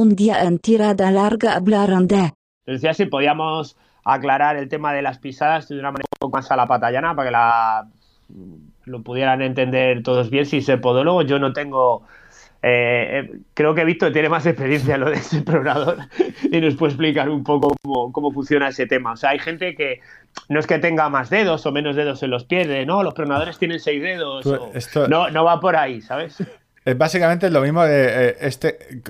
un día en tirada larga hablaron de... Decía si podíamos aclarar el tema de las pisadas de una manera un poco más a la patallana para que la lo pudieran entender todos bien. Si soy podólogo, yo no tengo eh, eh, creo que Víctor tiene más experiencia en lo de ese programador y nos puede explicar un poco cómo, funciona ese tema. O sea, hay gente que no es que tenga más dedos o menos dedos en los pies, no, los programadores tienen seis dedos. Pues no, no va por ahí, ¿sabes? Es básicamente lo mismo de eh, este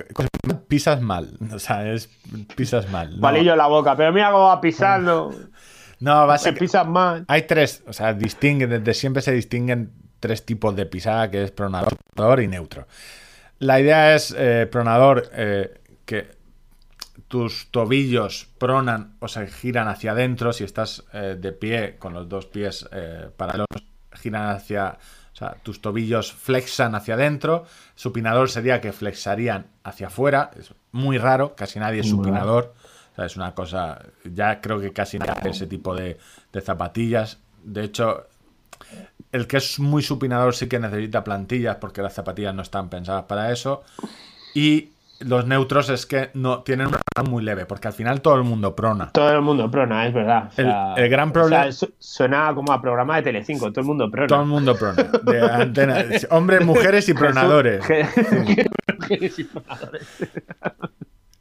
pisas mal. O sea, es pisas mal. ¿no? Palillo en la boca, pero mira cómo va pisando. No, básicamente. pisas mal. Hay tres, o sea, distinguen, desde siempre se distinguen tres tipos de pisada, que es pronador y neutro. La idea es, eh, pronador, eh, que tus tobillos pronan o se giran hacia adentro. Si estás de pie con los dos pies paralelos, giran hacia. Sea, tus tobillos flexan hacia adentro. Supinador sería que flexarían hacia afuera. Es muy raro, casi nadie es supinador. O sea, es una cosa. Ya creo que casi nadie hace ese tipo de, de zapatillas. De hecho, el que es muy supinador sí que necesita plantillas porque las zapatillas no están pensadas para eso. Y los neutros es que no tienen un muy leve, porque al final todo el mundo prona. Todo el mundo prona, es verdad. el, gran problema. suena como a programa de Telecinco, todo el mundo prona. Todo el mundo prona. De hombres, mujeres y pronadores. Mujeres y pronadores.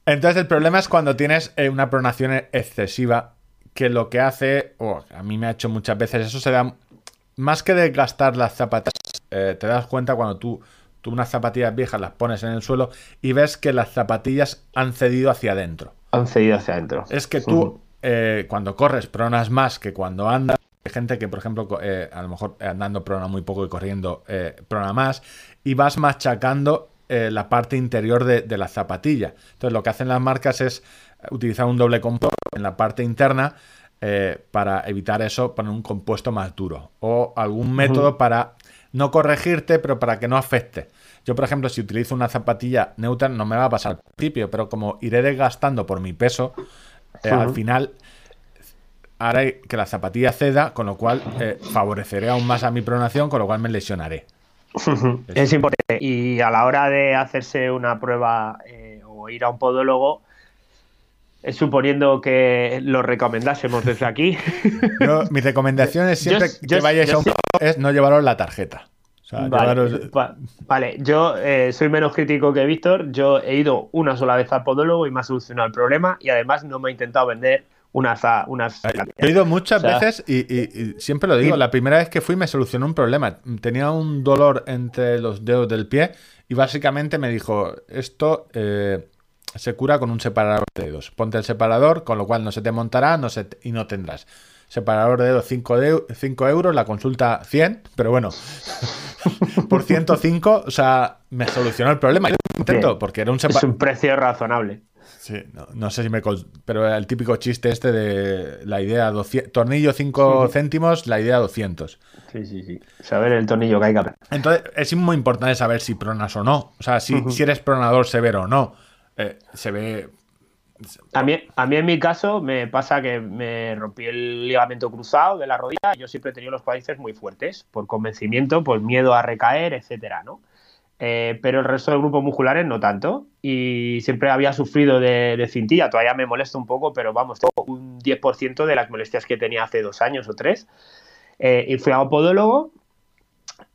Entonces el problema es cuando tienes eh, una pronación excesiva, que lo que hace, o a mí me ha hecho muchas veces, eso se da más que desgastar las zapatillas, eh, te das cuenta cuando tú, tú unas zapatillas viejas las pones en el suelo y ves que las zapatillas han cedido hacia adentro. Han cedido hacia adentro. Es que tú, eh, cuando corres, pronas más que cuando andas. Hay gente que, por ejemplo, eh, a lo mejor andando prona muy poco y corriendo prona más. Y vas machacando la parte interior de, de, la zapatilla. Entonces, lo que hacen las marcas es utilizar un doble componente en la parte interna eh, para evitar eso, poner un compuesto más duro. O algún método para no corregirte, pero para que no afecte. Yo, por ejemplo, si utilizo una zapatilla neutra, no me va a pasar al principio, pero como iré desgastando por mi peso, eh, al final haré que la zapatilla ceda, con lo cual eh, favoreceré aún más a mi pronación, con lo cual me lesionaré. Es importante. Y a la hora de hacerse una prueba o ir a un podólogo, suponiendo que lo recomendásemos desde aquí. mi recomendación es siempre que vayáis a un es no llevaros la tarjeta. vale, yo eh, soy menos crítico que Víctor. Yo he ido una sola vez al podólogo y me ha solucionado el problema y además no me ha intentado vender unas... unas he ido muchas veces y, siempre lo digo, la primera vez que fui me solucionó un problema. Tenía un dolor entre los dedos del pie y básicamente me dijo, esto... Eh, se cura con un separador de dedos. Ponte el separador, con lo cual no se te montará no se y no tendrás. Separador de dedos 5, euros, la consulta 100, pero bueno, por 105, o sea, me solucionó el problema. intento, porque era un Es un precio razonable. Sí, no, sé si me... Pero el típico chiste este de la idea 200, tornillo 5 céntimos, la idea 200. Sí, sí, sí. Saber el tornillo que hay que Entonces, es muy importante saber si pronas o no. O sea, si, si eres pronador severo o no. Eh, se ve. A mí, a en mi caso me pasa que me rompí el ligamento cruzado de la rodilla. Yo siempre he tenido los cuádriceps muy fuertes, por convencimiento, por miedo a recaer, etcétera, ¿no? Eh, pero el resto de grupos musculares no tanto. Y siempre había sufrido de, cintilla. Todavía me molesta un poco, pero vamos, un 10% de las molestias que tenía hace dos años o tres. Eh, y fui a podólogo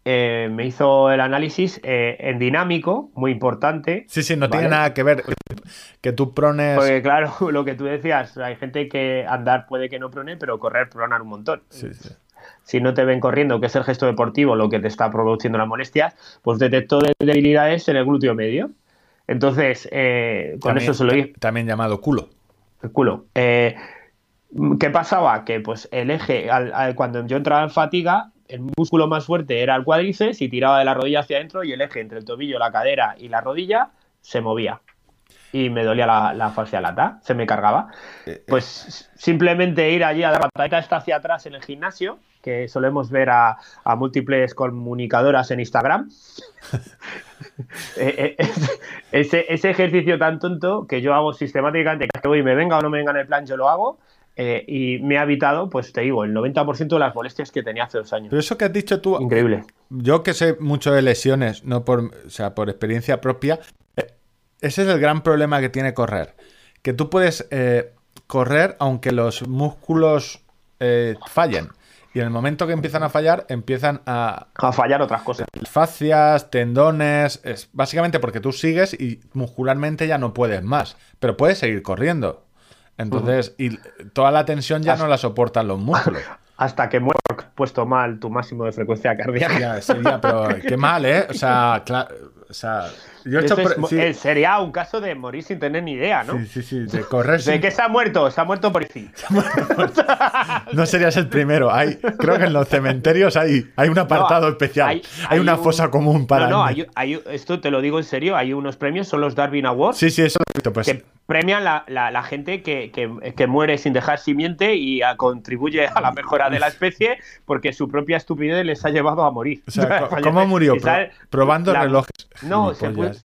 eh, me hizo el análisis eh, en dinámico, muy importante. Sí, sí, no tiene nada que ver que tú prones. Porque, claro, lo que tú decías, hay gente que andar puede que no prone, pero correr pronar un montón. Si no te ven corriendo, que es el gesto deportivo lo que te está produciendo las molestias, pues detectó debilidades en el glúteo medio. Entonces, eh, con eso se lo dije. También llamado culo. El culo. ¿Qué pasaba? Que pues el eje, cuando yo entraba en fatiga, el músculo más fuerte era el cuádriceps y tiraba de la rodilla hacia adentro y el eje entre el tobillo, la cadera y la rodilla se movía. Y me dolía la, la fascia lata, se me cargaba. Eh, eh. Pues simplemente ir allí a dar la patadita esta hacia atrás en el gimnasio, que solemos ver a, múltiples comunicadoras en Instagram. Eh, ese, ese, ejercicio tan tonto que yo hago sistemáticamente, que voy me venga o no me venga en el plan, yo lo hago eh, y me ha evitado, pues te digo, el 90% de las molestias que tenía hace dos años. Pero eso que has dicho tú. Increíble. Yo que sé mucho de lesiones, no por, o sea, por experiencia propia. Eh, ese es el gran problema que tiene correr. Que tú puedes eh, correr aunque los músculos eh, fallen. Y en el momento que empiezan a fallar, empiezan a... A fallar otras cosas. Fascias, tendones, es básicamente porque tú sigues y muscularmente ya no puedes más, pero puedes seguir corriendo. Entonces, y toda la tensión ya no la soportan los músculos. Hasta que muero puesto mal tu máximo de frecuencia cardíaca. Ya, pero qué mal, ¿eh? O sea, claro, o sea, yo eh, Sería un caso de morir sin tener ni idea, ¿no? Sí, sí, sí, de correr De que se ha muerto, se ha muerto por sí. no serías el primero. Hay, creo que en los cementerios hay, hay un apartado especial. Hay, una fosa común para. No, no, hay, esto te lo digo en serio. Hay unos premios, son los Darwin Awards. Sí, sí, eso lo he visto. Pues. Que premian la, la, gente que, que, muere sin dejar simiente y contribuye a la mejora de la especie porque su propia estupidez les ha llevado a morir. O sea, ¿cómo murió? probando relojes. No, se,